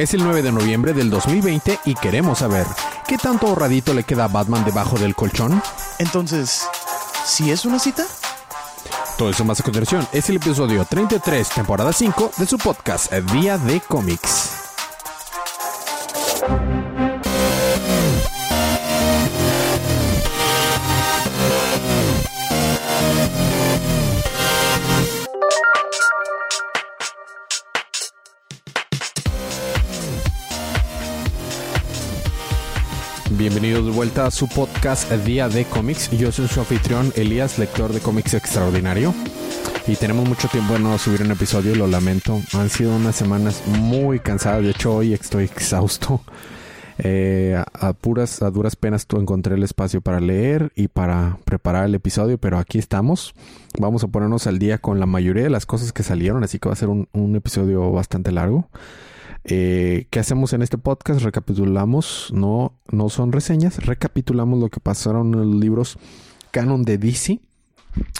Es el 9 de noviembre del 2020 y queremos saber, ¿qué tanto ahorradito le queda a Batman debajo del colchón? Entonces, ¿sí es una cita? Todo eso más a continuación es el episodio 33, temporada 5 de su podcast Día de Cómics. Vuelta a su podcast Día de Cómics. Yo soy su anfitrión Elías, lector de cómics extraordinario. Y tenemos mucho tiempo de no subir un episodio, lo lamento. Han sido unas semanas muy cansadas. De hecho, hoy estoy exhausto. Eh, a, puras, a duras penas encontré el espacio para leer y para preparar el episodio, pero aquí estamos. Vamos a ponernos al día con la mayoría de las cosas que salieron, así que va a ser un, un episodio bastante largo. Eh, ¿Qué hacemos en este podcast? Recapitulamos, no, no son reseñas, recapitulamos lo que pasaron en los libros canon de DC.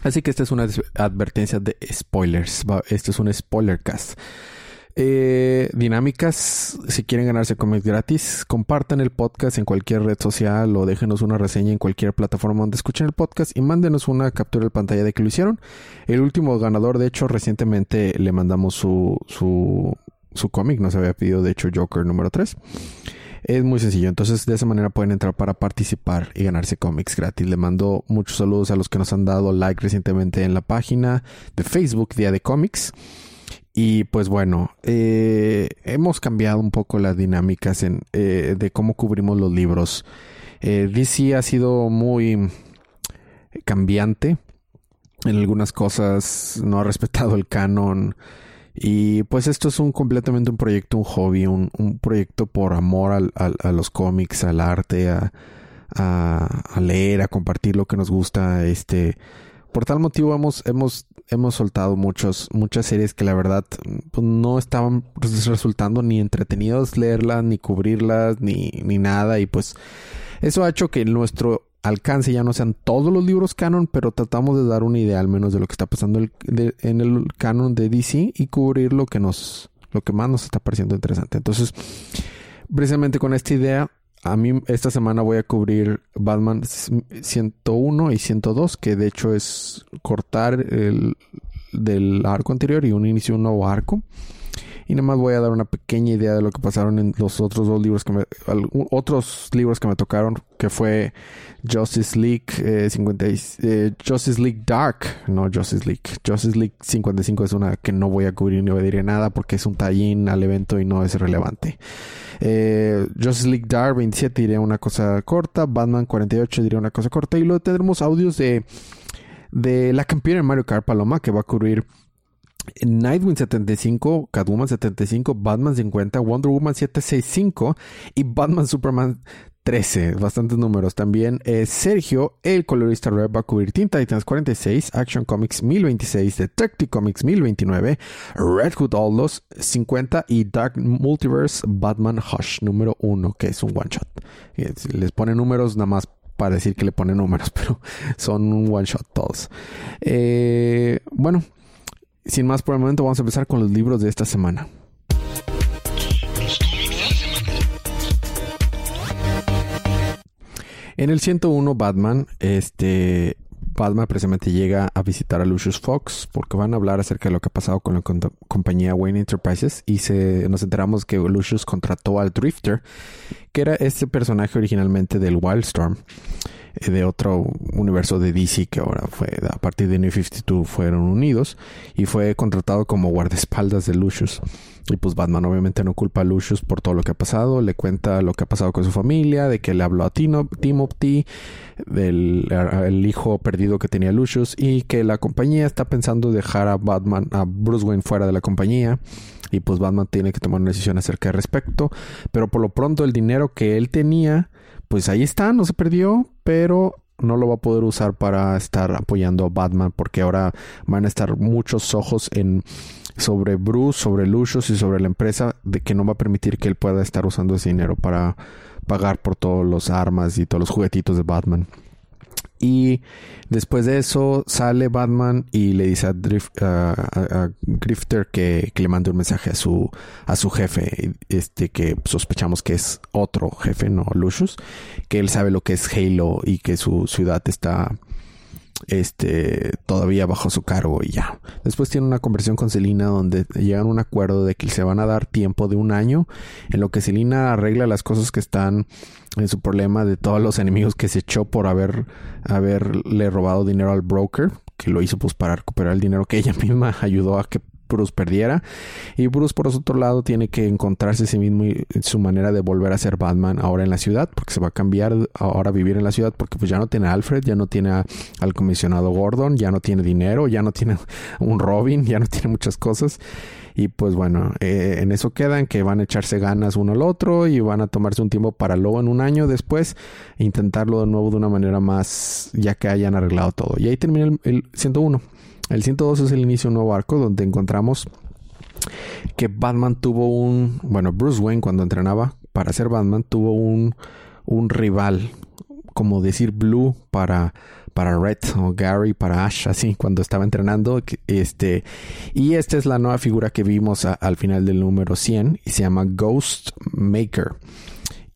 Así que esta es una advertencia de spoilers. Este es un spoiler cast. Eh, dinámicas, si quieren ganarse cómics gratis, compartan el podcast en cualquier red social o déjenos una reseña en cualquier plataforma donde escuchen el podcast y mándenos una captura de pantalla de que lo hicieron. El último ganador, de hecho, recientemente le mandamos su, su su cómic, nos había pedido de hecho Joker número 3. Es muy sencillo, entonces de esa manera pueden entrar para participar y ganarse cómics gratis. Le mando muchos saludos a los que nos han dado like recientemente en la página de Facebook Día de Cómics. Y pues bueno, eh, hemos cambiado un poco las dinámicas en, eh, de cómo cubrimos los libros. Eh, DC ha sido muy cambiante. En algunas cosas no ha respetado el canon. Y pues esto es un completamente un proyecto, un hobby, un, un proyecto por amor al, a los cómics, al arte, a, a, leer, a compartir lo que nos gusta. Este, por tal motivo hemos, hemos, hemos soltado muchos, muchas series que la verdad pues, no estaban resultando ni entretenidos leerlas, ni cubrirlas, ni, ni nada. Y pues eso ha hecho que nuestro alcance ya no sean todos los libros canon, pero tratamos de dar una idea al menos de lo que está pasando en el canon de DC y cubrir lo que nos, lo que más nos está pareciendo interesante. Entonces, precisamente con esta idea, a mí esta semana voy a cubrir Batman 101 y 102, que de hecho es cortar el del arco anterior y un inicio un nuevo arco. Y nada más voy a dar una pequeña idea de lo que pasaron en los otros dos libros que me, otros libros que me tocaron, que fue Justice League eh, eh, Justice League Dark, no Justice League. Justice League 55 es una que no voy a cubrir ni diré nada porque es un tallín al evento y no es relevante. Eh, Justice League Dark 27 diré una cosa corta, Batman 48 diré una cosa corta y luego tendremos audios de de la campeona Mario Kart Paloma que va a cubrir Nightwing 75, Catwoman 75, Batman 50, Wonder Woman 765 y Batman Superman 13, bastantes números. También eh, Sergio, el colorista red, va a cubrir Teen Titans 46, Action Comics 1026, Detective Comics 1029, Red Hood All Los 50 y Dark Multiverse Batman Hush número 1, que es un one shot. Eh, les pone números nada más para decir que le pone números, pero son un one shot todos. Eh, bueno, sin más por el momento, vamos a empezar con los libros de esta semana. En el 101 Batman, este Batman precisamente llega a visitar a Lucius Fox porque van a hablar acerca de lo que ha pasado con la compañía Wayne Enterprises y se, nos enteramos que Lucius contrató al Drifter, que era este personaje originalmente del Wildstorm. Eh, de otro universo de DC que ahora fue a partir de New 52 fueron unidos y fue contratado como guardaespaldas de Lucius. Y pues Batman obviamente no culpa a Lucius por todo lo que ha pasado, le cuenta lo que ha pasado con su familia, de que le habló a Tino, Timothy, del el hijo perdido que tenía Lucius y que la compañía está pensando dejar a Batman, a Bruce Wayne fuera de la compañía y pues Batman tiene que tomar una decisión acerca de respecto, pero por lo pronto el dinero que él tenía pues ahí está, no se perdió, pero no lo va a poder usar para estar apoyando a Batman porque ahora van a estar muchos ojos en sobre Bruce, sobre Lucius y sobre la empresa de que no va a permitir que él pueda estar usando ese dinero para pagar por todas las armas y todos los juguetitos de Batman. Y después de eso sale Batman y le dice a, Grifter que, le mande un mensaje a su, a su jefe, este que sospechamos que es otro jefe, no Lucius, que él sabe lo que es Halo y que su ciudad está este todavía bajo su cargo y ya. Después tiene una conversación con Selina donde llegan a un acuerdo de que se van a dar tiempo de un año en lo que Selina arregla las cosas que están en su problema de todos los enemigos que se echó por haber haberle robado dinero al broker, que lo hizo pues para recuperar el dinero que ella misma ayudó a que Bruce perdiera. Y Bruce, por otro lado, tiene que encontrarse a sí mismo y su manera de volver a ser Batman ahora en la ciudad, porque se va a cambiar ahora a vivir en la ciudad, porque pues ya no tiene a Alfred, ya no tiene al comisionado Gordon, ya no tiene dinero, ya no tiene un Robin, ya no tiene muchas cosas. Y pues bueno, eh, en eso quedan que van a echarse ganas uno al otro y van a tomarse un tiempo para luego en un año después intentarlo de nuevo de una manera más ya que hayan arreglado todo. Y ahí termina el, el 101. El 102 es el inicio de un nuevo arco donde encontramos que Batman tuvo un, bueno, Bruce Wayne cuando entrenaba para ser Batman tuvo un, un rival, como decir Blue para, para Red o Gary para Ash, así cuando estaba entrenando. Este, y esta es la nueva figura que vimos al final del número 100 y se llama Ghost Maker.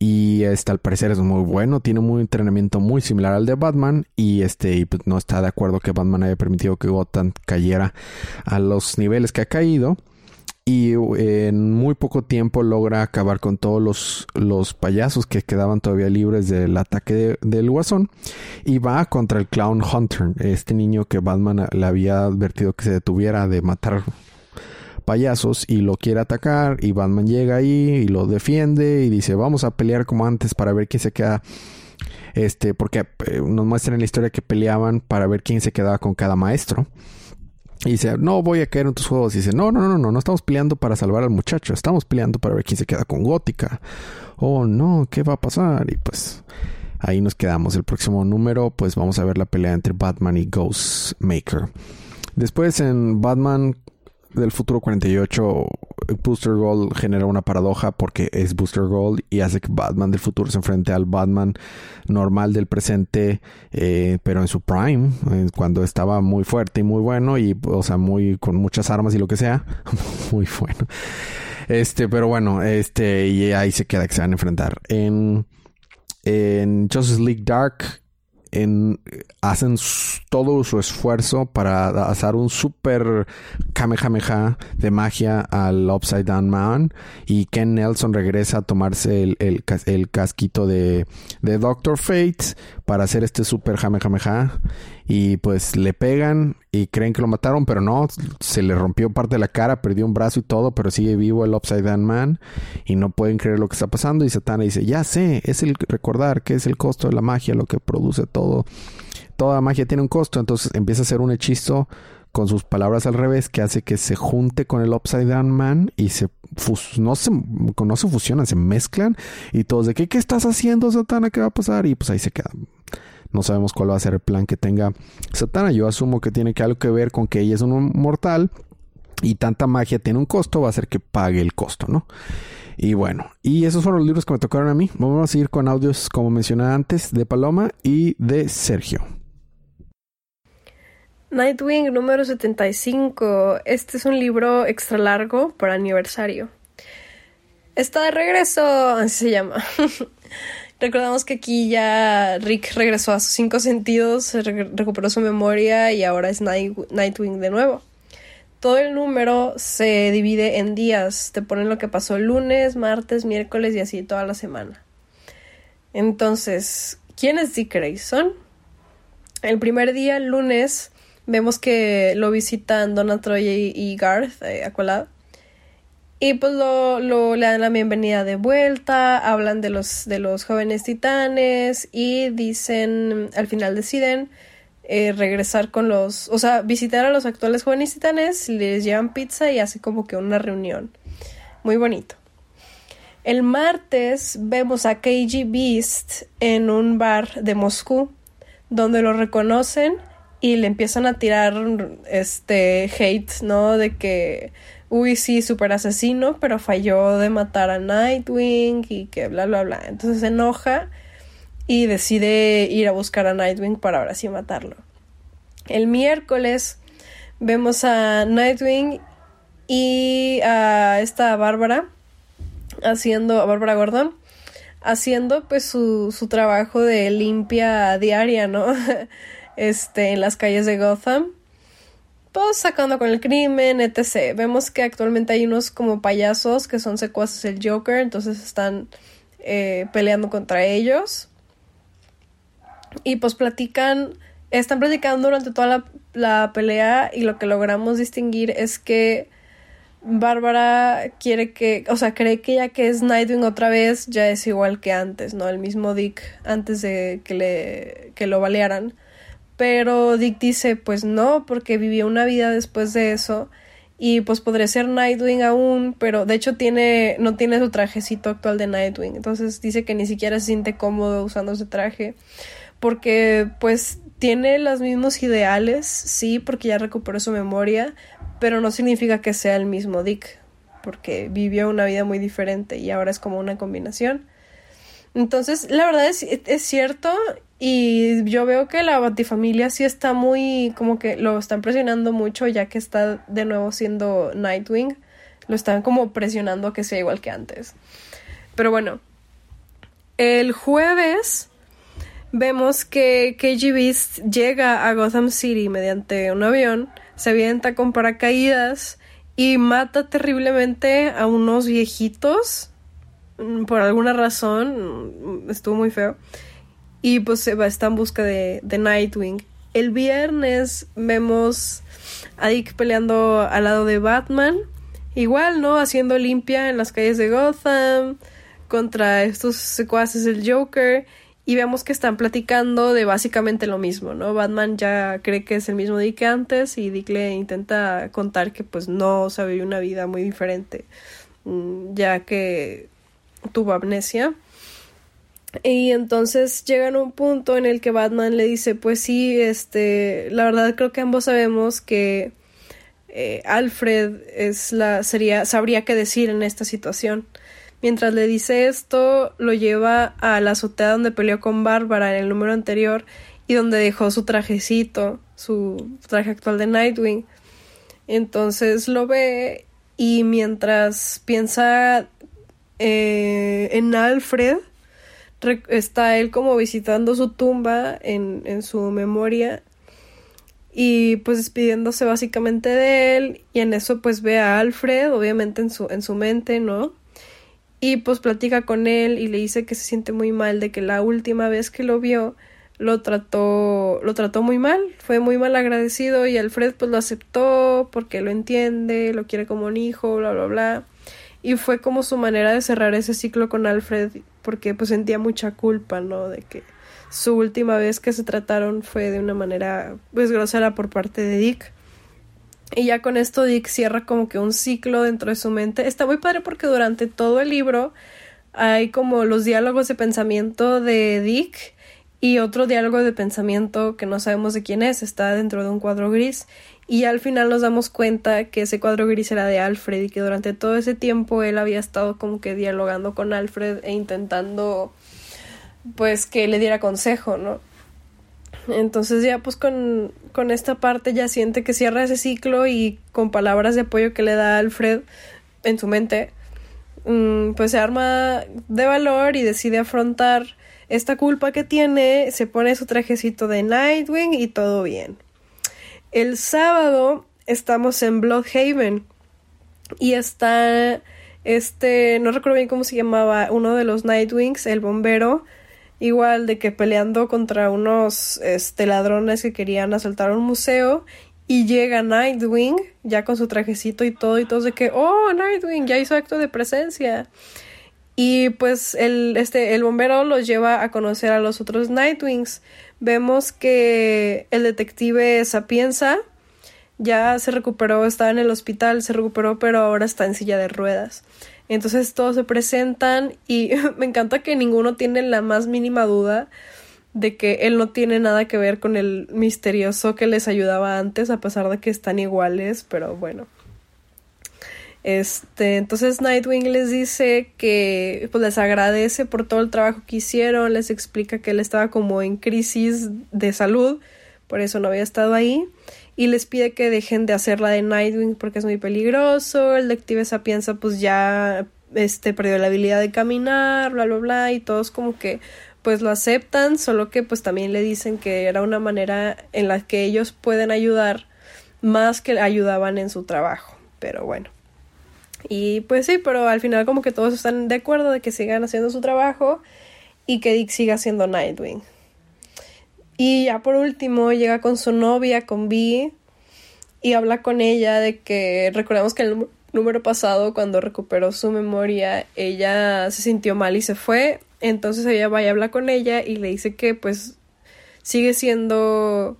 Y este al parecer es muy bueno, tiene un entrenamiento muy similar al de Batman y este pues, no está de acuerdo que Batman haya permitido que Gotham cayera a los niveles que ha caído y en muy poco tiempo logra acabar con todos los, los payasos que quedaban todavía libres del ataque del guasón y va contra el clown Hunter, este niño que Batman le había advertido que se detuviera de matar payasos y lo quiere atacar y Batman llega ahí y lo defiende y dice vamos a pelear como antes para ver quién se queda este porque eh, nos muestran en la historia que peleaban para ver quién se quedaba con cada maestro. Y dice no voy a caer en tus juegos y dice no no no no no estamos peleando para salvar al muchacho estamos peleando para ver quién se queda con Gótica oh no qué va a pasar y pues ahí nos quedamos. El próximo número pues vamos a ver la pelea entre Batman y Ghostmaker. Después en Batman del futuro 48, Booster Gold genera una paradoja porque es Booster Gold y hace que Batman del futuro se enfrente al Batman normal del presente, eh, pero en su prime, cuando estaba muy fuerte y muy bueno y, o sea, muy con muchas armas y lo que sea, muy bueno. Este, pero bueno, este, y ahí se queda que se van a enfrentar. En, en Justice League Dark en, hacen todo su esfuerzo para hacer un super Kamehameha de magia al Upside Down Man y Ken Nelson regresa a tomarse el, el, casquito de, de, Doctor Fate para hacer este super Kamehameha y pues le pegan y creen que lo mataron, pero no, se le rompió parte de la cara, perdió un brazo y todo, pero sigue vivo el Upside Down Man y no pueden creer lo que está pasando y Satana dice, ya sé, es el recordar que es el costo de la magia lo que produce todo. Toda magia tiene un costo, entonces empieza a hacer un hechizo con sus palabras al revés que hace que se junte con el Upside Down Man y se no se fusionan, se mezclan y todos de qué qué estás haciendo Satana, qué va a pasar y pues ahí se quedan. No sabemos cuál va a ser el plan que tenga Satana. Yo asumo que tiene que algo que ver con que ella es un mortal y tanta magia tiene un costo, va a hacer que pague el costo, ¿no? Y bueno, y esos fueron los libros que me tocaron a mí. Vamos a seguir con audios, como mencioné antes, de Paloma y de Sergio. Nightwing número 75. Este es un libro extra largo para aniversario. Está de regreso, así se llama. Recordamos que aquí ya Rick regresó a sus cinco sentidos, recuperó su memoria y ahora es Nightwing de nuevo. Todo el número se divide en días. Te ponen lo que pasó lunes, martes, miércoles y así toda la semana. Entonces, ¿quiénes Dick Grayson? El primer día, lunes, vemos que lo visitan Donna Troy y Garth eh, y pues lo, lo, le dan la bienvenida de vuelta, hablan de los, de los jóvenes titanes y dicen, al final deciden eh, regresar con los, o sea, visitar a los actuales jóvenes titanes, les llevan pizza y hace como que una reunión. Muy bonito. El martes vemos a KG Beast en un bar de Moscú, donde lo reconocen y le empiezan a tirar este hate, ¿no? De que uy, sí, súper asesino, pero falló de matar a Nightwing y que bla, bla, bla. Entonces se enoja y decide ir a buscar a Nightwing para ahora sí matarlo. El miércoles vemos a Nightwing y a esta Bárbara haciendo, a Bárbara Gordon, haciendo pues su, su trabajo de limpia diaria, ¿no? este, en las calles de Gotham. Pues sacando con el crimen, etc. Vemos que actualmente hay unos como payasos que son secuaces del Joker, entonces están eh, peleando contra ellos. Y pues platican, están platicando durante toda la, la pelea y lo que logramos distinguir es que Bárbara quiere que, o sea, cree que ya que es Nightwing otra vez, ya es igual que antes, ¿no? El mismo Dick antes de que le que lo balearan. Pero Dick dice, pues no, porque vivió una vida después de eso y pues podría ser Nightwing aún, pero de hecho tiene no tiene su trajecito actual de Nightwing. Entonces dice que ni siquiera se siente cómodo usando ese traje porque pues tiene los mismos ideales, sí, porque ya recuperó su memoria, pero no significa que sea el mismo Dick, porque vivió una vida muy diferente y ahora es como una combinación. Entonces, la verdad es, es cierto y yo veo que la Batifamilia sí está muy, como que lo están presionando mucho ya que está de nuevo siendo Nightwing. Lo están como presionando a que sea igual que antes. Pero bueno, el jueves vemos que KG Beast llega a Gotham City mediante un avión se avienta con paracaídas y mata terriblemente a unos viejitos mm, por alguna razón mm, estuvo muy feo y pues se va está en busca de, de Nightwing. El viernes vemos a Dick peleando al lado de Batman igual no haciendo limpia en las calles de Gotham contra estos secuaces del Joker y vemos que están platicando de básicamente lo mismo, ¿no? Batman ya cree que es el mismo Dick que antes y Dick le intenta contar que pues no sabe una vida muy diferente, mm, ya que tuvo amnesia. Y entonces llegan a un punto en el que Batman le dice, pues sí, este, la verdad creo que ambos sabemos que eh, Alfred es la, sería, sabría qué decir en esta situación. Mientras le dice esto, lo lleva a la azotea donde peleó con Bárbara en el número anterior y donde dejó su trajecito, su traje actual de Nightwing. Entonces lo ve y mientras piensa eh, en Alfred, está él como visitando su tumba en, en su memoria y pues despidiéndose básicamente de él y en eso pues ve a Alfred obviamente en su en su mente no y pues platica con él y le dice que se siente muy mal de que la última vez que lo vio lo trató lo trató muy mal, fue muy mal agradecido y Alfred pues lo aceptó porque lo entiende, lo quiere como un hijo, bla bla bla. Y fue como su manera de cerrar ese ciclo con Alfred porque pues sentía mucha culpa, ¿no? De que su última vez que se trataron fue de una manera pues grosera por parte de Dick. Y ya con esto Dick cierra como que un ciclo dentro de su mente. Está muy padre porque durante todo el libro hay como los diálogos de pensamiento de Dick y otro diálogo de pensamiento que no sabemos de quién es, está dentro de un cuadro gris. Y al final nos damos cuenta que ese cuadro gris era de Alfred y que durante todo ese tiempo él había estado como que dialogando con Alfred e intentando pues que le diera consejo, ¿no? Entonces ya pues con, con esta parte ya siente que cierra ese ciclo y con palabras de apoyo que le da Alfred en su mente, mm, pues se arma de valor y decide afrontar esta culpa que tiene, se pone su trajecito de Nightwing y todo bien. El sábado estamos en Bloodhaven y está este, no recuerdo bien cómo se llamaba, uno de los Nightwings, el bombero, igual de que peleando contra unos este, ladrones que querían asaltar un museo y llega Nightwing ya con su trajecito y todo y todos de que oh Nightwing ya hizo acto de presencia y pues el este el bombero los lleva a conocer a los otros Nightwings. Vemos que el detective Sapienza ya se recuperó estaba en el hospital se recuperó pero ahora está en silla de ruedas entonces todos se presentan y me encanta que ninguno tiene la más mínima duda de que él no tiene nada que ver con el misterioso que les ayudaba antes, a pesar de que están iguales, pero bueno. Este, entonces Nightwing les dice que pues les agradece por todo el trabajo que hicieron, les explica que él estaba como en crisis de salud, por eso no había estado ahí, y les pide que dejen de hacer la de Nightwing porque es muy peligroso, el detective Sapienza pues ya este perdió la habilidad de caminar, bla bla bla, y todos como que pues lo aceptan, solo que pues también le dicen que era una manera en la que ellos pueden ayudar más que ayudaban en su trabajo, pero bueno. Y pues sí, pero al final como que todos están de acuerdo de que sigan haciendo su trabajo y que Dick siga siendo Nightwing. Y ya por último llega con su novia, con Vi, y habla con ella de que recordemos que el número pasado cuando recuperó su memoria ella se sintió mal y se fue. Entonces ella va y habla con ella y le dice que pues sigue siendo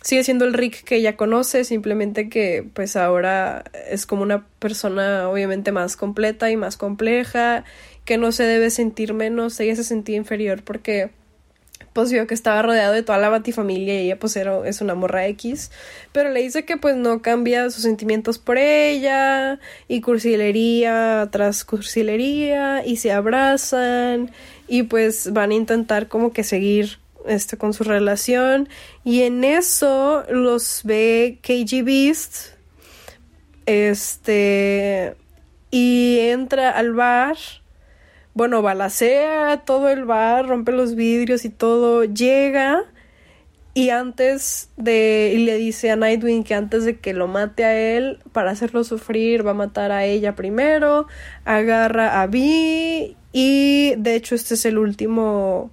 sigue siendo el Rick que ella conoce, simplemente que pues ahora es como una persona obviamente más completa y más compleja, que no se debe sentir menos, ella se sentía inferior porque pues vio que estaba rodeado de toda la batifamilia y ella pues era, es una morra X, pero le dice que pues no cambia sus sentimientos por ella y cursilería tras cursilería y se abrazan y pues van a intentar como que seguir este, con su relación. Y en eso los ve KG Beast. Este. Y entra al bar. Bueno, balacea todo el bar, rompe los vidrios y todo. Llega. Y antes de. Y le dice a Nightwing que antes de que lo mate a él, para hacerlo sufrir, va a matar a ella primero. Agarra a Vi. Y de hecho, este es el último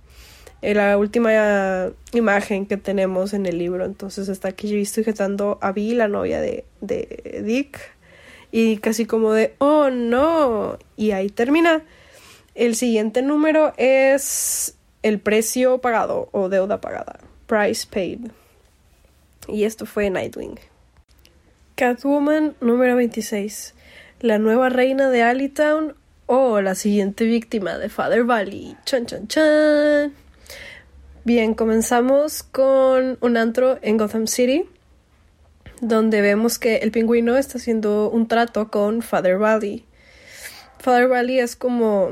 la última imagen que tenemos en el libro. Entonces está aquí sujetando a Vi, la novia de, de Dick. Y casi como de, oh no. Y ahí termina. El siguiente número es el precio pagado o deuda pagada. Price paid. Y esto fue Nightwing. Catwoman número 26. La nueva reina de Alleytown o la siguiente víctima de Father Valley. Chan chan chan. Bien, comenzamos con un antro en Gotham City, donde vemos que el pingüino está haciendo un trato con Father Valley. Father Valley es como.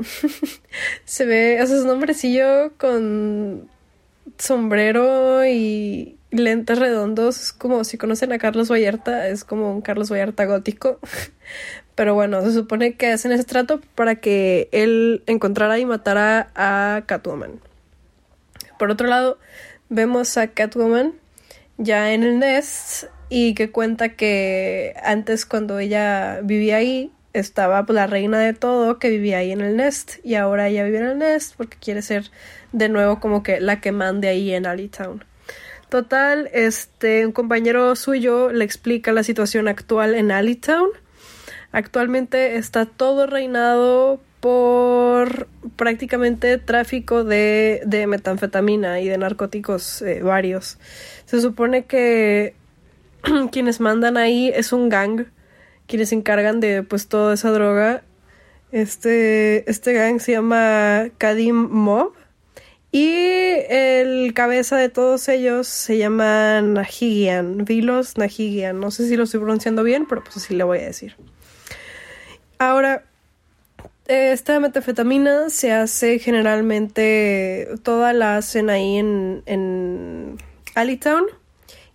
se ve, o sea, es un hombrecillo con sombrero y lentes redondos. como si conocen a Carlos Vallarta, es como un Carlos Vallarta gótico. Pero bueno, se supone que hacen ese trato para que él encontrara y matara a Catwoman. Por otro lado, vemos a Catwoman ya en el Nest y que cuenta que antes cuando ella vivía ahí estaba pues, la reina de todo que vivía ahí en el Nest y ahora ella vive en el Nest porque quiere ser de nuevo como que la que mande ahí en Alleytown. Total, este un compañero suyo le explica la situación actual en Alleytown. Actualmente está todo reinado por prácticamente tráfico de, de metanfetamina y de narcóticos eh, varios. Se supone que quienes mandan ahí es un gang, quienes se encargan de pues toda esa droga. Este, este gang se llama Kadim Mob y el cabeza de todos ellos se llama Nahigian, Vilos Nahigian. No sé si lo estoy pronunciando bien, pero pues así le voy a decir. Ahora, esta metafetamina se hace generalmente, toda la hacen ahí en, en Alleytown,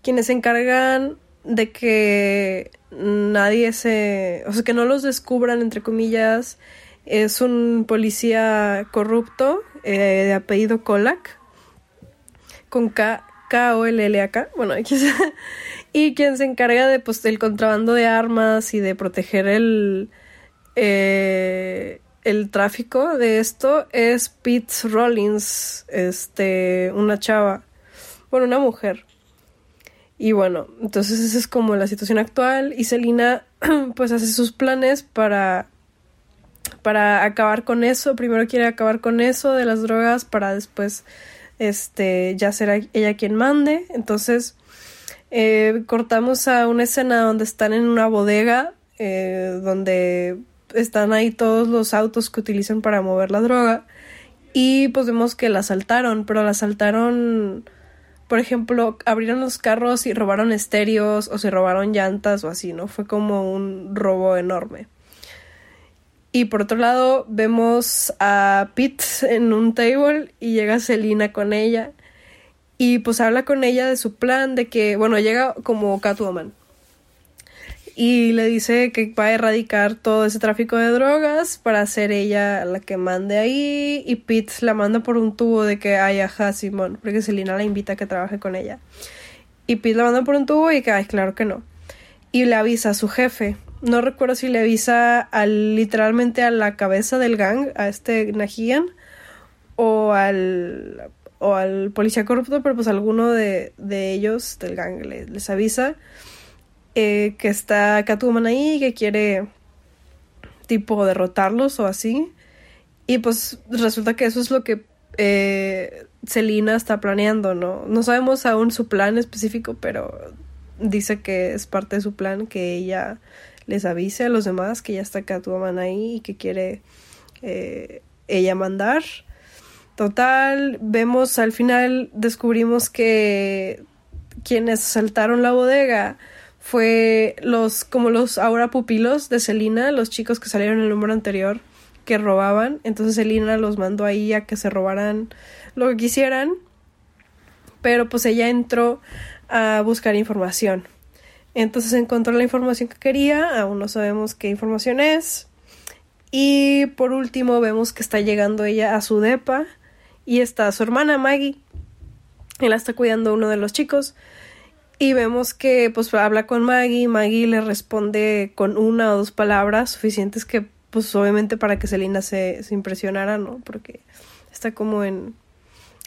quienes se encargan de que nadie se, o sea, que no los descubran, entre comillas, es un policía corrupto eh, de apellido Kolak, con K, K O L L A K, bueno, y quien se encarga de pues del contrabando de armas y de proteger el eh, el tráfico de esto es Pete Rollins, este, una chava, bueno, una mujer. Y bueno, entonces esa es como la situación actual y Selina pues hace sus planes para para acabar con eso. Primero quiere acabar con eso de las drogas para después este ya ser ella quien mande. Entonces eh, cortamos a una escena donde están en una bodega eh, donde están ahí todos los autos que utilizan para mover la droga. Y pues vemos que la asaltaron, pero la asaltaron, por ejemplo, abrieron los carros y robaron estéreos o se robaron llantas o así, ¿no? Fue como un robo enorme. Y por otro lado, vemos a Pete en un table y llega Selina con ella. Y pues habla con ella de su plan, de que, bueno, llega como Catwoman. Y le dice que va a erradicar todo ese tráfico de drogas para ser ella la que mande ahí. Y Pete la manda por un tubo de que ay, ajá, Simón, porque Selina la invita a que trabaje con ella. Y Pete la manda por un tubo y que, ay, claro que no. Y le avisa a su jefe. No recuerdo si le avisa al, literalmente a la cabeza del gang, a este Nahian, o al o al policía corrupto, pero pues alguno de, de ellos del gang les, avisa eh, que está Catwoman ahí, que quiere tipo derrotarlos o así. Y pues resulta que eso es lo que eh, Selina está planeando, ¿no? No sabemos aún su plan específico, pero dice que es parte de su plan que ella les avise a los demás que ya está Catwoman ahí y que quiere eh, ella mandar. Total, vemos al final, descubrimos que quienes saltaron la bodega fue los, como los ahora pupilos de Selina, los chicos que salieron en el número anterior, que robaban. Entonces Selina los mandó ahí a que se robaran lo que quisieran. Pero pues ella entró a buscar información. Entonces encontró la información que quería, aún no sabemos qué información es. Y por último vemos que está llegando ella a su depa y está su hermana Maggie. Él está cuidando uno de los chicos. Y vemos que pues habla con Maggie. Maggie le responde con una o dos palabras suficientes que pues obviamente para que Selina se, se impresionara, ¿no? Porque está como en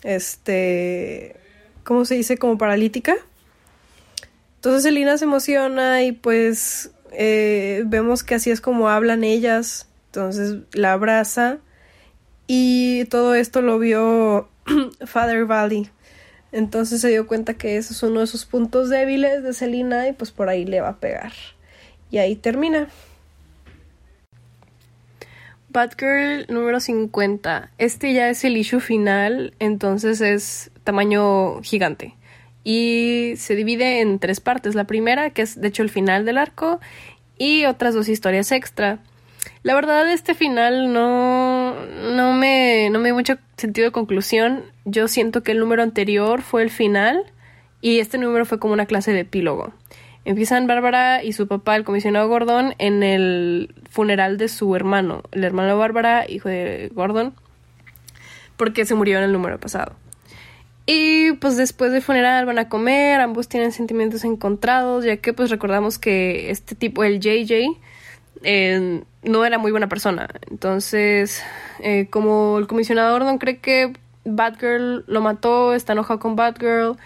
este ¿cómo se dice? como paralítica. Entonces Selina se emociona y pues eh, vemos que así es como hablan ellas. Entonces la abraza y todo esto lo vio Father Valley. Entonces se dio cuenta que ese es uno de sus puntos débiles de Selina y pues por ahí le va a pegar. Y ahí termina. Batgirl número 50. Este ya es el issue final, entonces es tamaño gigante. Y se divide en tres partes. La primera, que es de hecho el final del arco, y otras dos historias extra. La verdad, este final no, no, me, no me dio mucho sentido de conclusión. Yo siento que el número anterior fue el final y este número fue como una clase de epílogo. Empiezan Bárbara y su papá, el comisionado Gordon, en el funeral de su hermano, el hermano de Bárbara, hijo de Gordon, porque se murió en el número pasado. Y pues después del funeral van a comer, ambos tienen sentimientos encontrados, ya que pues recordamos que este tipo, el JJ, eh, no era muy buena persona. Entonces, eh, como el comisionado no cree que Batgirl lo mató, está enojado con Batgirl,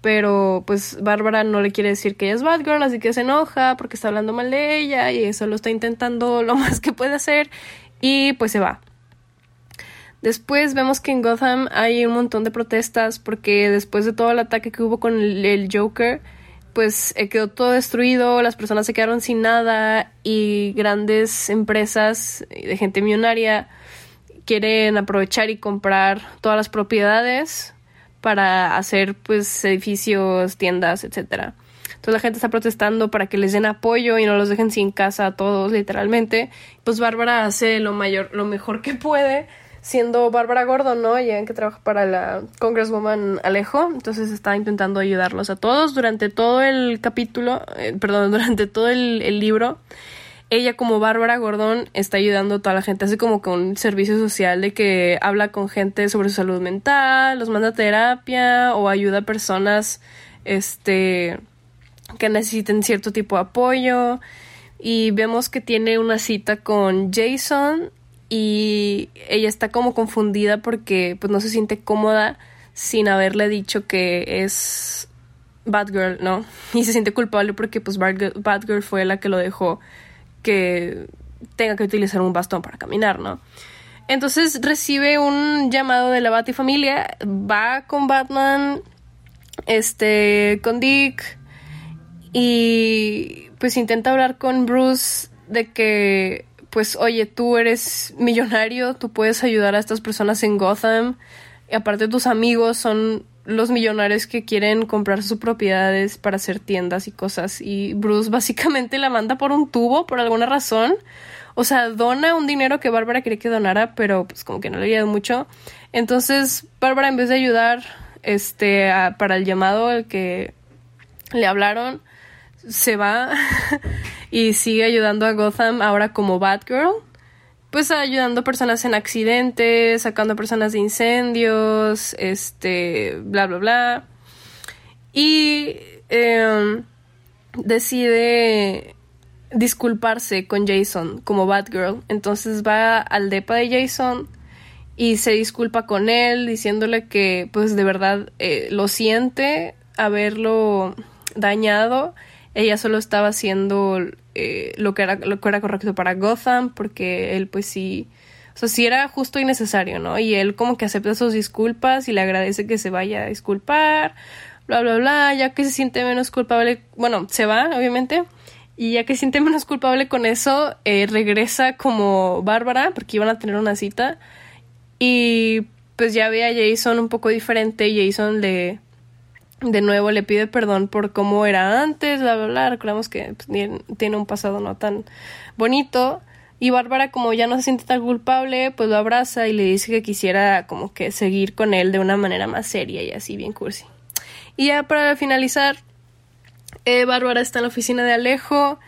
pero pues Bárbara no le quiere decir que ella es Batgirl, así que se enoja porque está hablando mal de ella y eso lo está intentando lo más que puede hacer y pues se va. Después vemos que en Gotham hay un montón de protestas porque después de todo el ataque que hubo con el Joker, pues eh, quedó todo destruido, las personas se quedaron sin nada y grandes empresas de gente millonaria quieren aprovechar y comprar todas las propiedades para hacer pues edificios, tiendas, etcétera. Entonces la gente está protestando para que les den apoyo y no los dejen sin casa a todos, literalmente. Pues Bárbara hace lo mayor, lo mejor que puede siendo Bárbara Gordon, ¿no? Ella que trabaja para la Congresswoman Alejo, entonces está intentando ayudarlos a todos durante todo el capítulo, eh, perdón, durante todo el, libro. Ella como Bárbara Gordon está ayudando a toda la gente, hace como con un servicio social de que habla con gente sobre su salud mental, los manda a terapia o ayuda a personas este que necesiten cierto tipo de apoyo y vemos que tiene una cita con Jason y ella está como confundida porque pues no se siente cómoda sin haberle dicho que es Batgirl, ¿no? Y se siente culpable porque pues Batgirl fue la que lo dejó que tenga que utilizar un bastón para caminar, ¿no? Entonces recibe un llamado de la Batifamilia, va con Batman, este, con Dick y pues intenta hablar con Bruce de que pues oye, tú eres millonario, tú puedes ayudar a estas personas en Gotham. Y aparte tus amigos son los millonarios que quieren comprar sus propiedades para hacer tiendas y cosas. Y Bruce básicamente la manda por un tubo por alguna razón. O sea, dona un dinero que Bárbara quería que donara, pero pues como que no le ayudó mucho. Entonces, Bárbara en vez de ayudar este para el llamado al que le hablaron, se va y sigue ayudando a Gotham ahora como Batgirl pues ayudando a personas en accidentes, sacando a personas de incendios, este, bla, bla, bla. Y em, decide disculparse con Jason como Batgirl. Entonces va al depa de Jason y se disculpa con él diciéndole que pues de verdad eh, lo siente haberlo dañado. Ella solo estaba haciendo eh, lo, que era, lo que era correcto para Gotham, porque él pues sí, o sea, sí era justo y necesario, ¿no? Y él como que acepta sus disculpas y le agradece que se vaya a disculpar, bla, bla, bla, ya que se siente menos culpable, bueno, se va, obviamente, y ya que se siente menos culpable con eso, eh, regresa como Bárbara, porque iban a tener una cita, y pues ya ve a Jason un poco diferente, Jason le de nuevo le pide perdón por cómo era antes, bla, bla, bla. Recordamos que pues, tiene un pasado no tan bonito. Y Bárbara, como ya no se siente tan culpable, pues lo abraza y le dice que quisiera como que seguir con él de una manera más seria y así bien cursi. Y ya para finalizar, eh, Bárbara está en la oficina de Alejo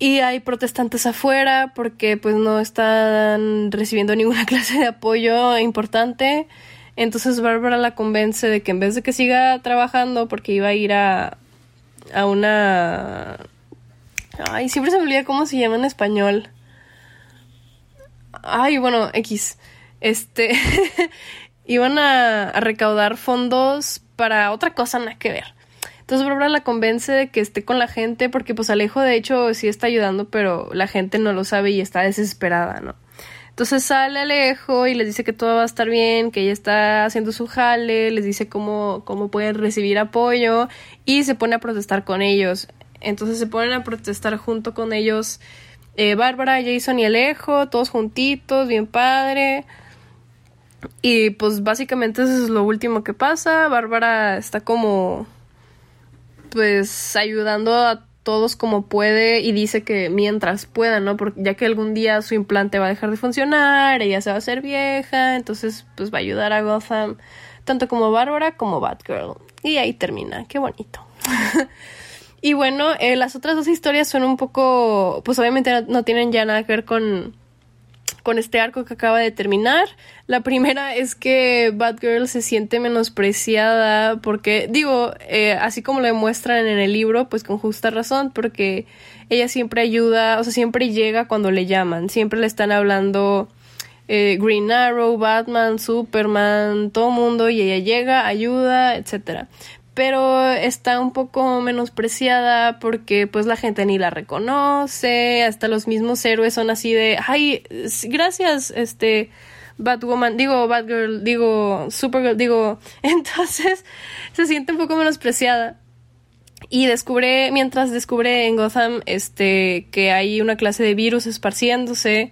y hay protestantes afuera porque pues no están recibiendo ninguna clase de apoyo importante. Entonces Bárbara la convence de que en vez de que siga trabajando, porque iba a ir a, a una... Ay, siempre se me olvida cómo se llama en español. Ay, bueno, X. Este... iban a, a, recaudar fondos para otra cosa, nada que ver. Entonces Bárbara la convence de que esté con la gente porque pues Alejo de hecho sí está ayudando, pero la gente no lo sabe y está desesperada, ¿no? Entonces sale Alejo y les dice que todo va a estar bien, que ella está haciendo su jale, les dice cómo, cómo pueden recibir apoyo y se pone a protestar con ellos. Entonces se ponen a protestar junto con ellos eh, Bárbara, Jason y Alejo, todos juntitos, bien padre. Y pues básicamente eso es lo último que pasa. Bárbara está como pues ayudando a todos como puede y dice que mientras pueda, ¿no? Porque ya que algún día su implante va a dejar de funcionar, ella se va a hacer vieja, entonces pues va a ayudar a Gotham tanto como Bárbara como Batgirl. Y ahí termina, qué bonito. y bueno, eh, las otras dos historias son un poco, pues obviamente no tienen ya nada que ver con con este arco que acaba de terminar. La primera es que Batgirl se siente menospreciada porque, digo, eh, así como lo demuestran en el libro, pues con justa razón, porque ella siempre ayuda, o sea, siempre llega cuando le llaman, siempre le están hablando eh, Green Arrow, Batman, Superman, todo mundo, y ella llega, ayuda, etcétera pero está un poco menospreciada porque pues la gente ni la reconoce, hasta los mismos héroes son así de, ay, gracias, este, Batwoman, digo Batgirl, digo Supergirl, digo, entonces se siente un poco menospreciada. Y descubre, mientras descubre en Gotham, este, que hay una clase de virus esparciéndose,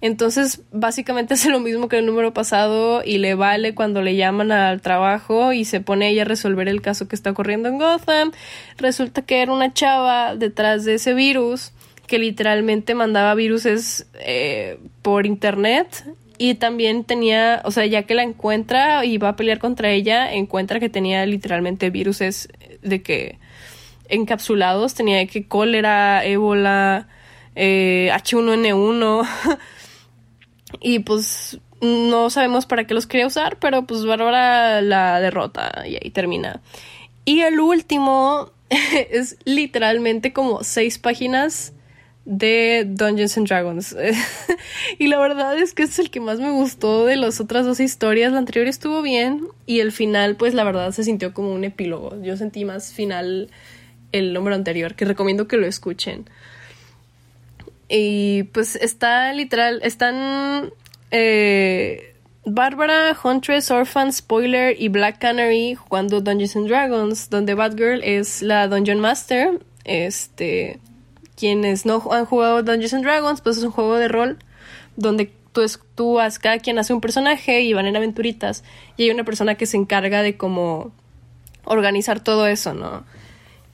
entonces, básicamente hace lo mismo que el número pasado y le vale cuando le llaman al trabajo y se pone ella a resolver el caso que está ocurriendo en Gotham. Resulta que era una chava detrás de ese virus que literalmente mandaba viruses eh, por internet y también tenía, o sea, ya que la encuentra y va a pelear contra ella, encuentra que tenía literalmente viruses de que encapsulados, tenía que cólera, ébola, eh, H1N1. Y pues no sabemos para qué los quería usar, pero pues Bárbara la derrota y ahí termina. Y el último es literalmente como seis páginas de Dungeons and Dragons. y la verdad es que es el que más me gustó de las otras dos historias. La anterior estuvo bien y el final, pues la verdad se sintió como un epílogo. Yo sentí más final el número anterior, que recomiendo que lo escuchen. Y pues está literal, están eh, Bárbara, Huntress, Orphan, Spoiler y Black Canary jugando Dungeons and Dragons, donde Batgirl es la Dungeon Master. Este, quienes no han jugado Dungeons and Dragons, pues es un juego de rol donde tú, es, tú has, cada quien hace un personaje y van en aventuritas y hay una persona que se encarga de como organizar todo eso, ¿no?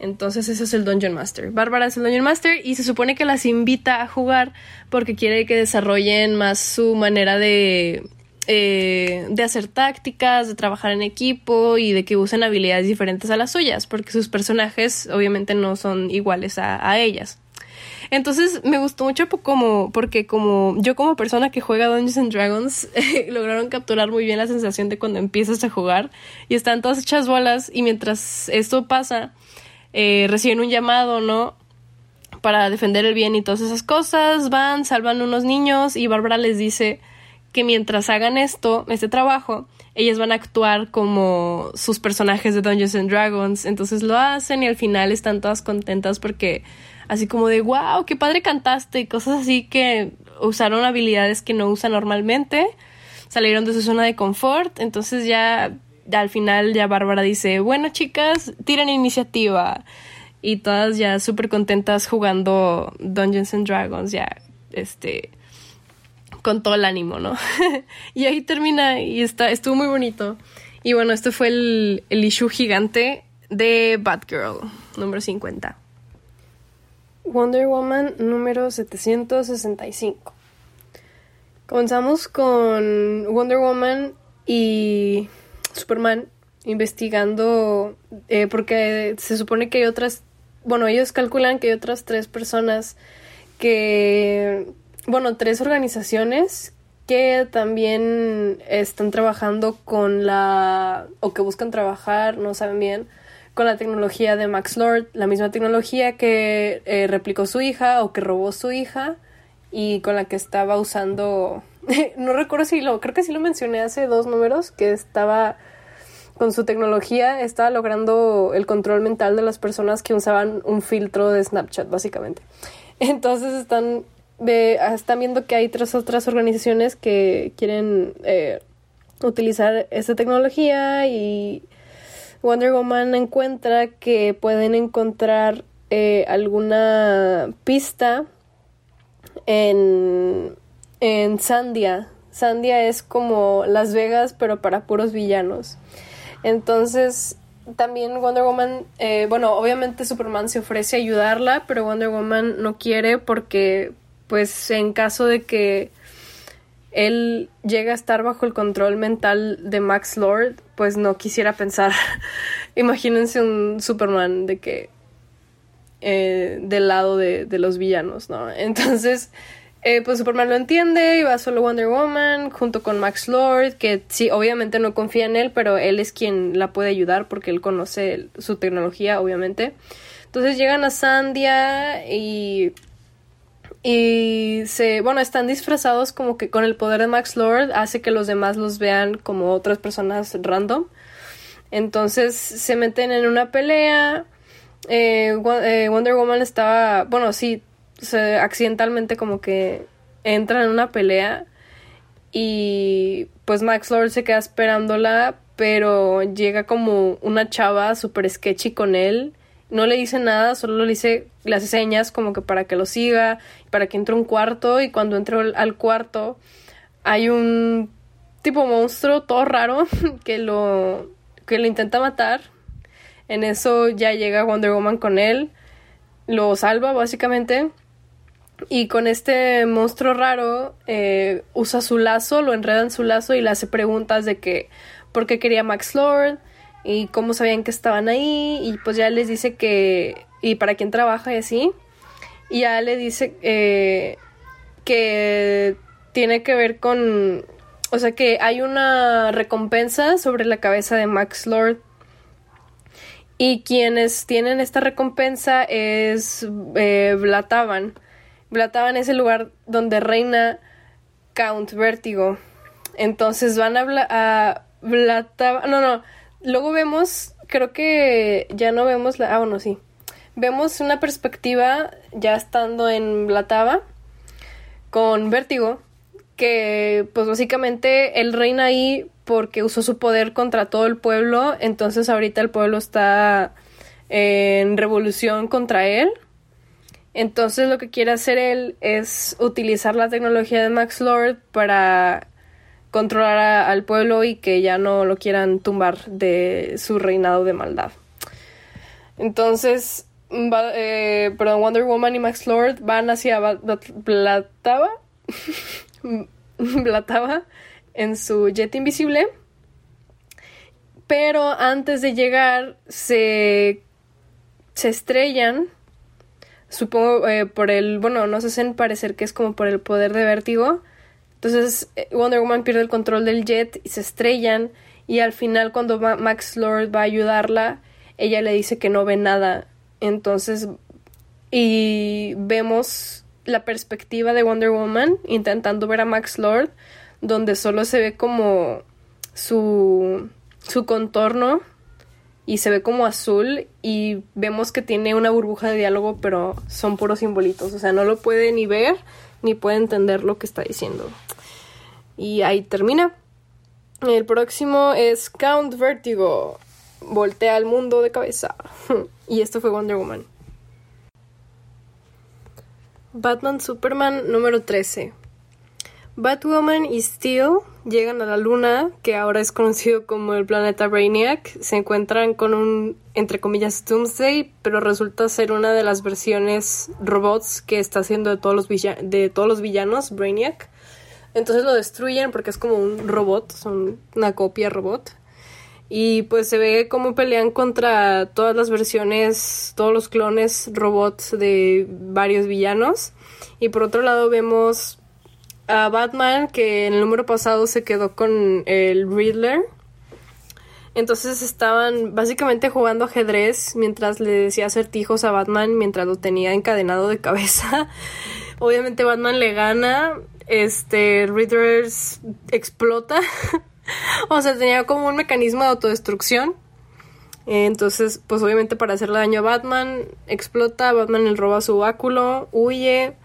Entonces ese es el Dungeon Master. Bárbara es el Dungeon Master y se supone que las invita a jugar porque quiere que desarrollen más su manera de, eh, de hacer tácticas, de trabajar en equipo y de que usen habilidades diferentes a las suyas, porque sus personajes obviamente no son iguales a, a ellas. Entonces me gustó mucho como porque como yo como persona que juega Dungeons and Dragons lograron capturar muy bien la sensación de cuando empiezas a jugar y están todas hechas bolas y mientras esto pasa eh, reciben un llamado, ¿no? Para defender el bien y todas esas cosas, van, salvan unos niños y Bárbara les dice que mientras hagan esto, este trabajo, ellas van a actuar como sus personajes de Dungeons and Dragons. Entonces lo hacen y al final están todas contentas porque así como de wow, qué padre cantaste y cosas así que usaron habilidades que no usan normalmente, salieron de su zona de confort, entonces ya al final ya Bárbara dice, bueno chicas, tiren iniciativa. Y todas ya súper contentas jugando Dungeons and Dragons, ya, este, con todo el ánimo, ¿no? y ahí termina y está, estuvo muy bonito. Y bueno, este fue el, el issue gigante de Batgirl, número 50. Wonder Woman número 765. Comenzamos con Wonder Woman y Superman investigando eh, porque se supone que hay otras, bueno, ellos calculan que hay otras tres personas que, bueno, tres organizaciones que también están trabajando con la, o que buscan trabajar, no saben bien, con la tecnología de Max Lord, la misma tecnología que eh, replicó su hija o que robó su hija y con la que estaba usando no recuerdo si lo, creo que sí lo mencioné hace dos números, que estaba con su tecnología, estaba logrando el control mental de las personas que usaban un filtro de Snapchat, básicamente. Entonces están, están viendo que hay tres otras organizaciones que quieren eh, utilizar esta tecnología y Wonder Woman encuentra que pueden encontrar eh, alguna pista en en Sandia. Sandia es como Las Vegas, pero para puros villanos. Entonces, también Wonder Woman, eh, bueno, obviamente Superman se ofrece a ayudarla, pero Wonder Woman no quiere porque, pues, en caso de que él llegue a estar bajo el control mental de Max Lord, pues no quisiera pensar. Imagínense un Superman de que eh, del lado de los villanos, ¿no? Entonces, eh, pues Superman lo entiende y va solo Wonder Woman junto con Max Lord, que sí, obviamente no confía en él, pero él es quien la puede ayudar porque él conoce su tecnología, obviamente. Entonces llegan a Sandia y y se, bueno, están disfrazados como que con el poder de Max Lord hace que los demás los vean como otras personas random. Entonces se meten en una pelea. Eh, eh, Wonder Woman estaba, bueno, sí, se accidentalmente como que entra en una pelea y pues Max Lord se queda esperándola, pero llega como una chava súper sketchy con él. No le dice nada, solo le dice, hace señas como que para que lo siga, para que entre un cuarto y cuando entra al cuarto hay un tipo monstruo todo raro que lo que lo intenta matar. En eso ya llega Wonder Woman con él, lo salva básicamente y con este monstruo raro eh, usa su lazo, lo enreda en su lazo y le hace preguntas de que por qué quería Max Lord y cómo sabían que estaban ahí y pues ya les dice que y para quién trabaja y así. Y ya le dice eh, que tiene que ver con o sea que hay una recompensa sobre la cabeza de Max Lord. Y quienes tienen esta recompensa es eh, Blatavan Blatavan es el lugar donde reina Count Vértigo. Entonces van a, a Blatavan. No, no. Luego vemos, creo que ya no vemos la. Ah, bueno, sí. Vemos una perspectiva ya estando en Blatava con Vértigo. Que pues básicamente él reina ahí porque usó su poder contra todo el pueblo. Entonces ahorita el pueblo está en revolución contra él Entonces lo que quiere hacer él es utilizar la tecnología de Max Lord para controlar al pueblo y que ya no lo quieran tumbar de su reinado de maldad. Entonces, va- eh, perdón, Wonder Woman y Max Lord van hacia Blatava, Blatava en su jet invisible. Pero antes de llegar se, se estrellan supongo eh, por el, bueno, nos hacen parecer que es como por el poder de vértigo. Entonces eh, Wonder Woman pierde el control del jet y se estrellan y al final cuando Ma- Max Lord va a ayudarla, ella le dice que no ve nada. Entonces y vemos la perspectiva de Wonder Woman intentando ver a Max Lord donde solo se ve como su su contorno y se ve como azul y vemos que tiene una burbuja de diálogo, pero son puros simbolitos, o sea, no lo puede ni ver ni puede entender lo que está diciendo. Y ahí termina. El próximo es Count Vertigo. Voltea al mundo de cabeza. y esto fue Wonder Woman. Batman Superman número 13. Batwoman y Steel llegan a la luna, que ahora es conocido como el planeta Brainiac. Se encuentran con un, entre comillas, Doomsday, pero resulta ser una de las versiones robots que está haciendo de todos los, de todos los villanos, Brainiac. Entonces lo destruyen porque es como un robot, son una copia robot. Y pues se ve cómo pelean contra todas las versiones, todos los clones robots de varios villanos. Y por otro lado vemos a Batman que en el número pasado se quedó con el Riddler. Entonces estaban básicamente jugando ajedrez mientras le decía acertijos a Batman mientras lo tenía encadenado de cabeza. Obviamente Batman le gana, este Riddler explota. o sea, tenía como un mecanismo de autodestrucción. Entonces, pues obviamente para hacerle daño a Batman, explota, Batman le roba su báculo, huye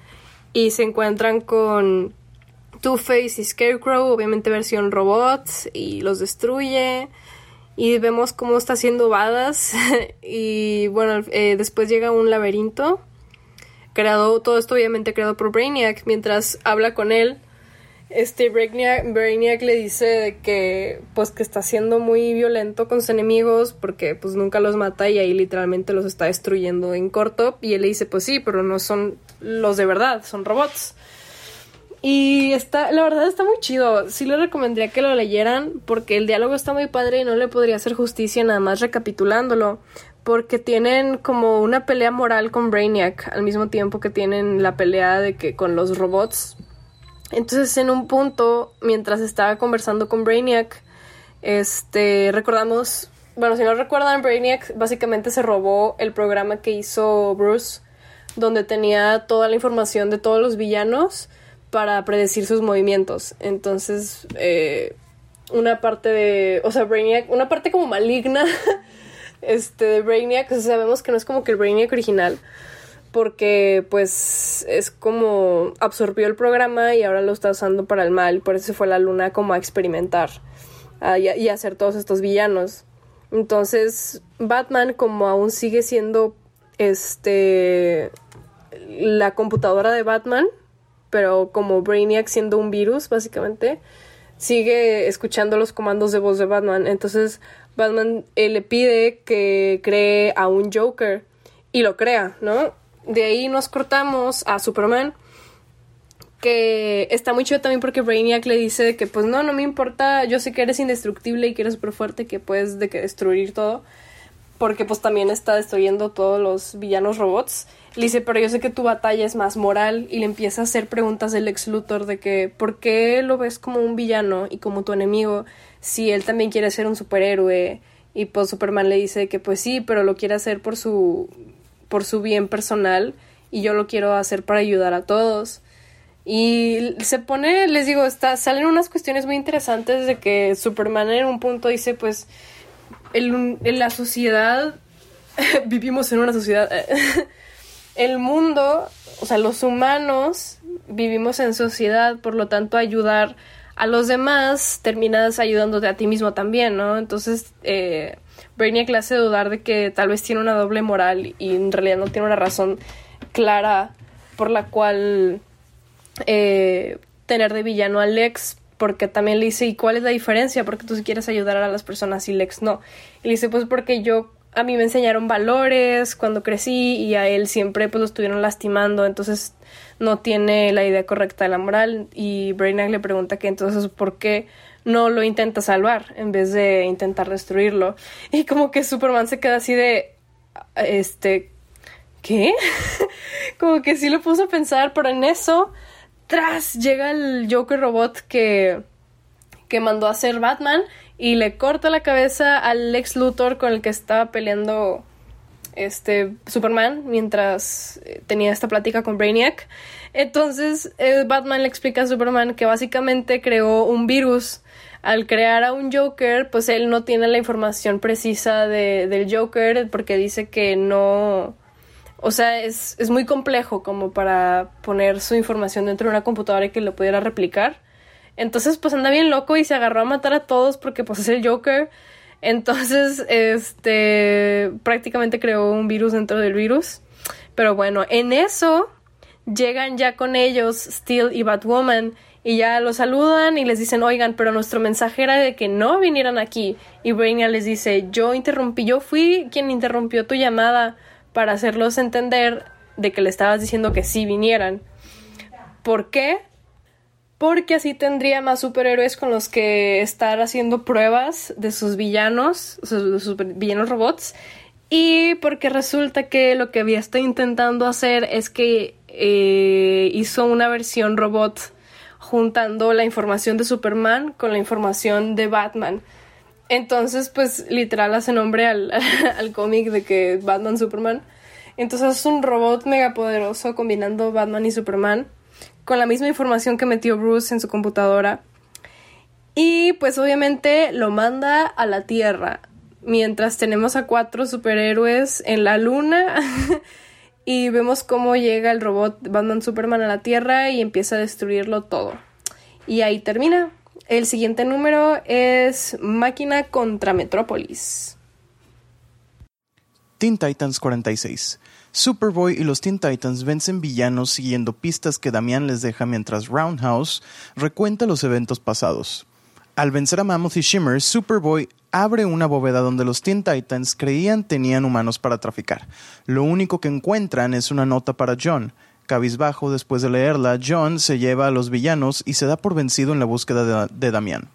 y se encuentran con Two-Face y Scarecrow, obviamente versión robot, y los destruye. Y vemos cómo está haciendo badas. y bueno, eh, después llega un laberinto. Creado, todo esto obviamente creado por Brainiac. Mientras habla con él, este Brainiac, Brainiac le dice que pues que está siendo muy violento con sus enemigos porque pues nunca los mata y ahí literalmente los está destruyendo en corto y él le dice pues sí, pero no son los de verdad, son robots. Y está, la verdad está muy chido. Sí le recomendaría que lo leyeran porque el diálogo está muy padre y no le podría hacer justicia nada más recapitulándolo. Porque tienen como una pelea moral con Brainiac al mismo tiempo que tienen la pelea de que con los robots. Entonces en un punto, mientras estaba conversando con Brainiac, este, recordamos, bueno, si no recuerdan, Brainiac básicamente se robó el programa que hizo Bruce, donde tenía toda la información de todos los villanos para predecir sus movimientos. Entonces, eh, una parte de, o sea, Brainiac, una parte como maligna, este, de Brainiac, sabemos que no es como que el Brainiac original, porque pues es como absorbió el programa y ahora lo está usando para el mal, por eso se fue la luna como a experimentar ah, y, a, y a hacer todos estos villanos. Entonces, Batman como aún sigue siendo este la computadora de Batman, pero como Brainiac siendo un virus, básicamente, sigue escuchando los comandos de voz de Batman. Entonces, Batman le pide que cree a un Joker y lo crea, ¿no? De ahí nos cortamos a Superman, que está muy chido también porque Brainiac le dice que pues no, no me importa, yo sé que eres indestructible y que eres súper fuerte, que puedes destruir todo, porque pues también está destruyendo todos los villanos robots. Le dice, pero yo sé que tu batalla es más moral y le empieza a hacer preguntas del ex Luthor de que ¿por qué lo ves como un villano y como tu enemigo si él también quiere ser un superhéroe? Y pues Superman le dice que pues sí, pero lo quiere hacer por su por su bien personal y yo lo quiero hacer para ayudar a todos. Y se pone, les digo, está, salen unas cuestiones muy interesantes de que Superman en un punto dice, pues, el- en la sociedad, vivimos en una sociedad, el mundo, o sea, los humanos vivimos en sociedad, por lo tanto ayudar a los demás terminas ayudándote a ti mismo también, ¿no? Entonces, eh, Brainiac le hace dudar de que tal vez tiene una doble moral y en realidad no tiene una razón clara por la cual eh, tener de villano a Lex, porque también le dice, ¿y cuál es la diferencia? Porque tú si quieres ayudar a las personas y Lex no. Y le dice, pues porque yo, a mí me enseñaron valores cuando crecí y a él siempre pues lo estuvieron lastimando, entonces no tiene la idea correcta de la moral. Y Brainiac le pregunta que entonces, ¿por qué? no lo intenta salvar en vez de intentar destruirlo. Y como que Superman se queda así de, este, ¿qué? como que sí lo puso a pensar, pero en eso, tras, llega el Joker robot que, que mandó a hacer Batman y le corta la cabeza al ex Luthor con el que estaba peleando este Superman mientras eh, tenía esta plática con Brainiac. Entonces eh, Batman le explica a Superman que básicamente creó un virus. Al crear a un Joker, pues él no tiene la información precisa de, del Joker porque dice que no... O sea, es, es muy complejo como para poner su información dentro de una computadora y que lo pudiera replicar. Entonces, pues anda bien loco y se agarró a matar a todos porque pues es el Joker. Entonces, este, prácticamente creó un virus dentro del virus. Pero bueno, en eso llegan ya con ellos Steel y Batwoman y ya los saludan y les dicen, oigan, pero nuestro mensaje era de que no vinieran aquí. Y Brainiac les dice, yo interrumpí, yo fui quien interrumpió tu llamada para hacerlos entender de que le estabas diciendo que sí vinieran. ¿Por qué? Porque así tendría más superhéroes con los que estar haciendo pruebas de sus villanos, de sus villanos robots, y porque resulta que lo que había estado intentando hacer es que eh, hizo una versión robot juntando la información de Superman con la información de Batman. Entonces, pues literal hace nombre al, al cómic de que Batman Superman. Entonces es un robot megapoderoso combinando Batman y Superman con la misma información que metió Bruce en su computadora. Y pues obviamente lo manda a la Tierra, mientras tenemos a cuatro superhéroes en la Luna. y vemos cómo llega el robot Batman Superman a la Tierra y empieza a destruirlo todo. Y ahí termina. El siguiente número es Máquina contra Metrópolis. Teen Titans 46. Superboy y los Teen Titans vencen villanos siguiendo pistas que Damián les deja mientras Roundhouse recuenta los eventos pasados. Al vencer a Mammoth y Shimmer, Superboy abre una bóveda donde los Teen Titans creían tenían humanos para traficar. Lo único que encuentran es una nota para John. Cabizbajo, después de leerla, John se lleva a los villanos y se da por vencido en la búsqueda de, de Damián,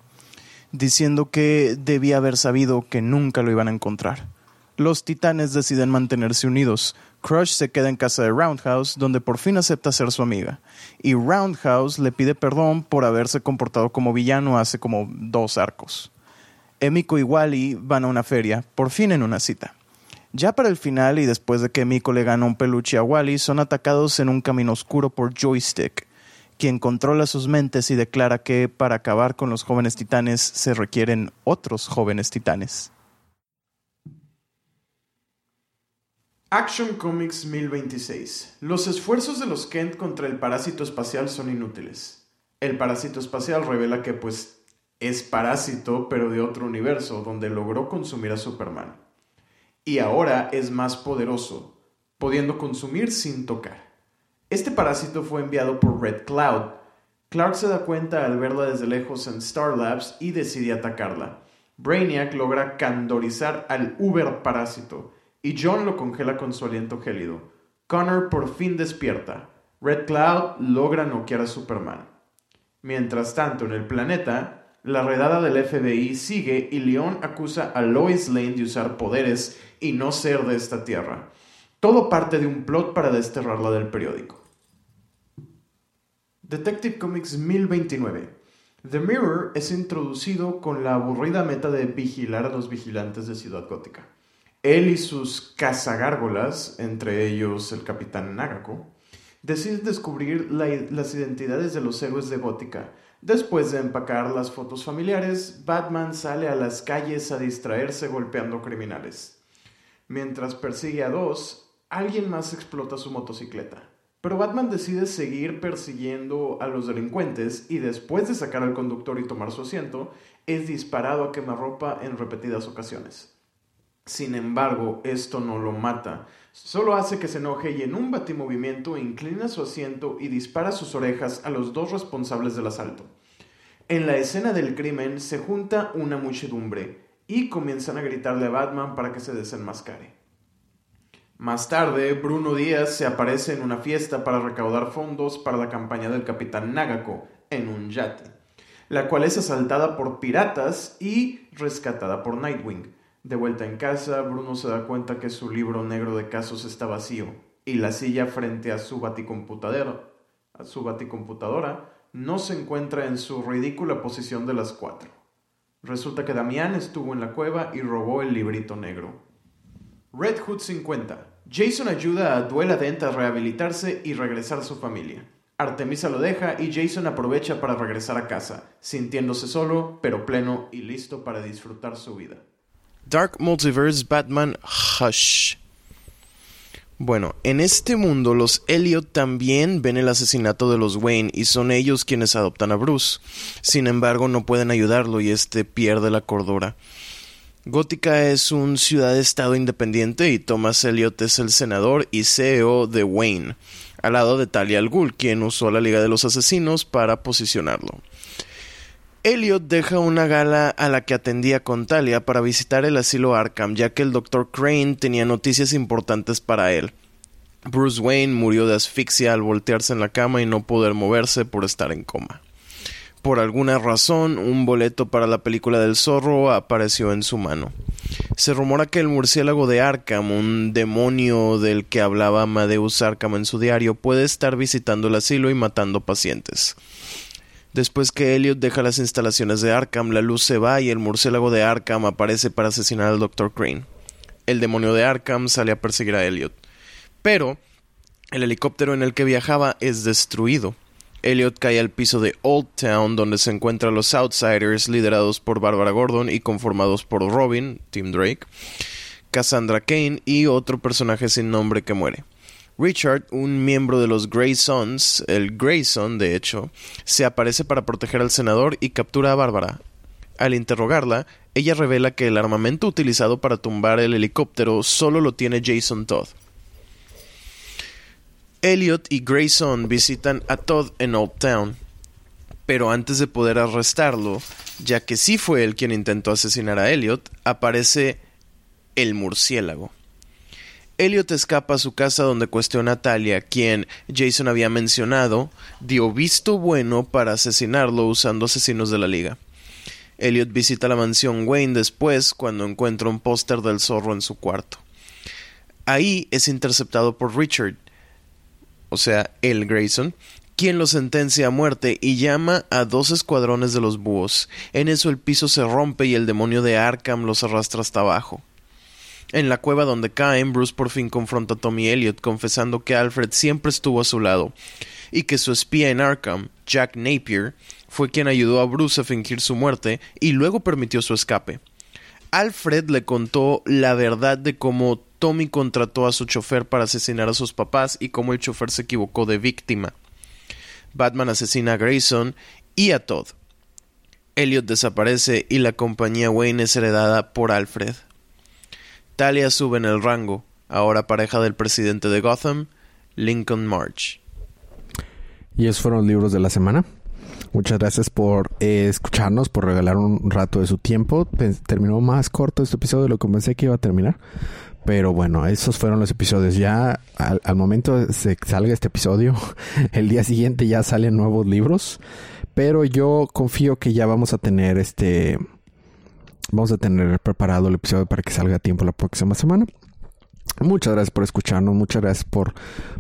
diciendo que debía haber sabido que nunca lo iban a encontrar. Los titanes deciden mantenerse unidos. Crush se queda en casa de Roundhouse, donde por fin acepta ser su amiga. Y Roundhouse le pide perdón por haberse comportado como villano hace como dos arcos. Emiko y Wally van a una feria, por fin en una cita. Ya para el final y después de que Emiko le gana un peluche a Wally, son atacados en un camino oscuro por Joystick, quien controla sus mentes y declara que para acabar con los jóvenes titanes se requieren otros jóvenes titanes. Action Comics 1026. Los esfuerzos de los Kent contra el parásito espacial son inútiles. El parásito espacial revela que pues es parásito pero de otro universo donde logró consumir a Superman. Y ahora es más poderoso, pudiendo consumir sin tocar. Este parásito fue enviado por Red Cloud. Clark se da cuenta al verla desde lejos en Star Labs y decide atacarla. Brainiac logra candorizar al Uber parásito y John lo congela con su aliento gélido. Connor por fin despierta. Red Cloud logra noquear a Superman. Mientras tanto, en el planeta, la redada del FBI sigue y Leon acusa a Lois Lane de usar poderes y no ser de esta tierra. Todo parte de un plot para desterrarla del periódico. Detective Comics 1029. The Mirror es introducido con la aburrida meta de vigilar a los vigilantes de Ciudad Gótica. Él y sus cazagárgolas, entre ellos el capitán Nagako, deciden descubrir las identidades de los héroes de Gótica. Después de empacar las fotos familiares, Batman sale a las calles a distraerse golpeando criminales. Mientras persigue a dos, alguien más explota su motocicleta. Pero Batman decide seguir persiguiendo a los delincuentes y después de sacar al conductor y tomar su asiento, es disparado a quemarropa en repetidas ocasiones. Sin embargo, esto no lo mata, solo hace que se enoje y en un batimovimiento inclina su asiento y dispara sus orejas a los dos responsables del asalto. En la escena del crimen se junta una muchedumbre y comienzan a gritarle a Batman para que se desenmascare. Más tarde, Bruno Díaz se aparece en una fiesta para recaudar fondos para la campaña del capitán Nagako en un yate, la cual es asaltada por piratas y rescatada por Nightwing. De vuelta en casa, Bruno se da cuenta que su libro negro de casos está vacío y la silla frente a su baticomputadora, a su baticomputadora no se encuentra en su ridícula posición de las cuatro. Resulta que Damián estuvo en la cueva y robó el librito negro. Red Hood 50. Jason ayuda a Duela Dent a rehabilitarse y regresar a su familia. Artemisa lo deja y Jason aprovecha para regresar a casa, sintiéndose solo, pero pleno y listo para disfrutar su vida. Dark Multiverse Batman Hush. Bueno, en este mundo los Elliot también ven el asesinato de los Wayne y son ellos quienes adoptan a Bruce. Sin embargo, no pueden ayudarlo y este pierde la cordura. Gótica es un ciudad-estado independiente y Thomas Elliot es el senador y CEO de Wayne, al lado de Talia al Ghul, quien usó la Liga de los Asesinos para posicionarlo. Elliot deja una gala a la que atendía con Talia para visitar el asilo Arkham, ya que el Dr. Crane tenía noticias importantes para él. Bruce Wayne murió de asfixia al voltearse en la cama y no poder moverse por estar en coma. Por alguna razón, un boleto para la película del zorro apareció en su mano. Se rumora que el murciélago de Arkham, un demonio del que hablaba Amadeus Arkham en su diario, puede estar visitando el asilo y matando pacientes. Después que Elliot deja las instalaciones de Arkham, la luz se va y el murciélago de Arkham aparece para asesinar al Dr. Crane. El demonio de Arkham sale a perseguir a Elliot. Pero el helicóptero en el que viajaba es destruido. Elliot cae al piso de Old Town, donde se encuentran los Outsiders, liderados por Barbara Gordon y conformados por Robin, Tim Drake, Cassandra Kane y otro personaje sin nombre que muere. Richard, un miembro de los Grey Sons, el Grayson de hecho, se aparece para proteger al senador y captura a Bárbara. Al interrogarla, ella revela que el armamento utilizado para tumbar el helicóptero solo lo tiene Jason Todd. Elliot y Grayson visitan a Todd en Old Town, pero antes de poder arrestarlo, ya que sí fue él quien intentó asesinar a Elliot, aparece el murciélago. Elliot escapa a su casa donde cuestiona a Talia, quien Jason había mencionado, dio visto bueno para asesinarlo usando asesinos de la liga. Elliot visita la mansión Wayne después cuando encuentra un póster del zorro en su cuarto. Ahí es interceptado por Richard, o sea, el Grayson, quien lo sentencia a muerte y llama a dos escuadrones de los búhos. En eso el piso se rompe y el demonio de Arkham los arrastra hasta abajo. En la cueva donde caen, Bruce por fin confronta a Tommy Elliot, confesando que Alfred siempre estuvo a su lado, y que su espía en Arkham, Jack Napier, fue quien ayudó a Bruce a fingir su muerte y luego permitió su escape. Alfred le contó la verdad de cómo Tommy contrató a su chofer para asesinar a sus papás y cómo el chofer se equivocó de víctima. Batman asesina a Grayson y a Todd. Elliot desaparece y la compañía Wayne es heredada por Alfred. Talia sube en el rango, ahora pareja del presidente de Gotham, Lincoln March. Y esos fueron los libros de la semana. Muchas gracias por eh, escucharnos, por regalar un rato de su tiempo. Terminó más corto este episodio de lo que pensé que iba a terminar. Pero bueno, esos fueron los episodios. Ya al, al momento que salga este episodio, el día siguiente ya salen nuevos libros. Pero yo confío que ya vamos a tener este Vamos a tener preparado el episodio para que salga a tiempo la próxima semana. Muchas gracias por escucharnos, muchas gracias por,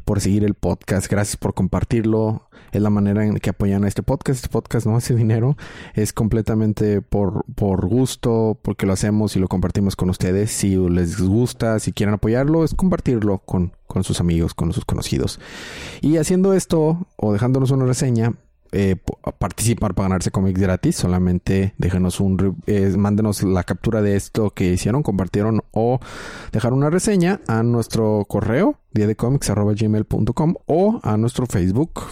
por seguir el podcast, gracias por compartirlo. Es la manera en que apoyan a este podcast. Este podcast no hace dinero, es completamente por, por gusto, porque lo hacemos y lo compartimos con ustedes. Si les gusta, si quieren apoyarlo, es compartirlo con, con sus amigos, con sus conocidos. Y haciendo esto o dejándonos una reseña, eh, participar para ganarse cómics gratis, solamente déjenos un, eh, mándenos la captura de esto que hicieron, compartieron o dejar una reseña a nuestro correo día de gmail.com o a nuestro Facebook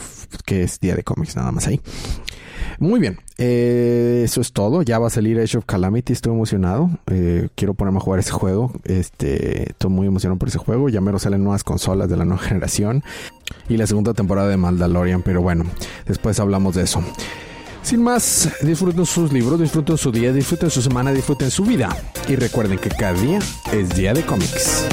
que es día de cómics nada más ahí. Muy bien, eh, eso es todo. Ya va a salir Age of Calamity. Estoy emocionado. Eh, quiero ponerme a jugar ese juego. Este, estoy muy emocionado por ese juego. Ya mero salen nuevas consolas de la nueva generación y la segunda temporada de Mandalorian. Pero bueno, después hablamos de eso. Sin más, disfruten sus libros, disfruten su día, disfruten su semana, disfruten su vida. Y recuerden que cada día es día de cómics.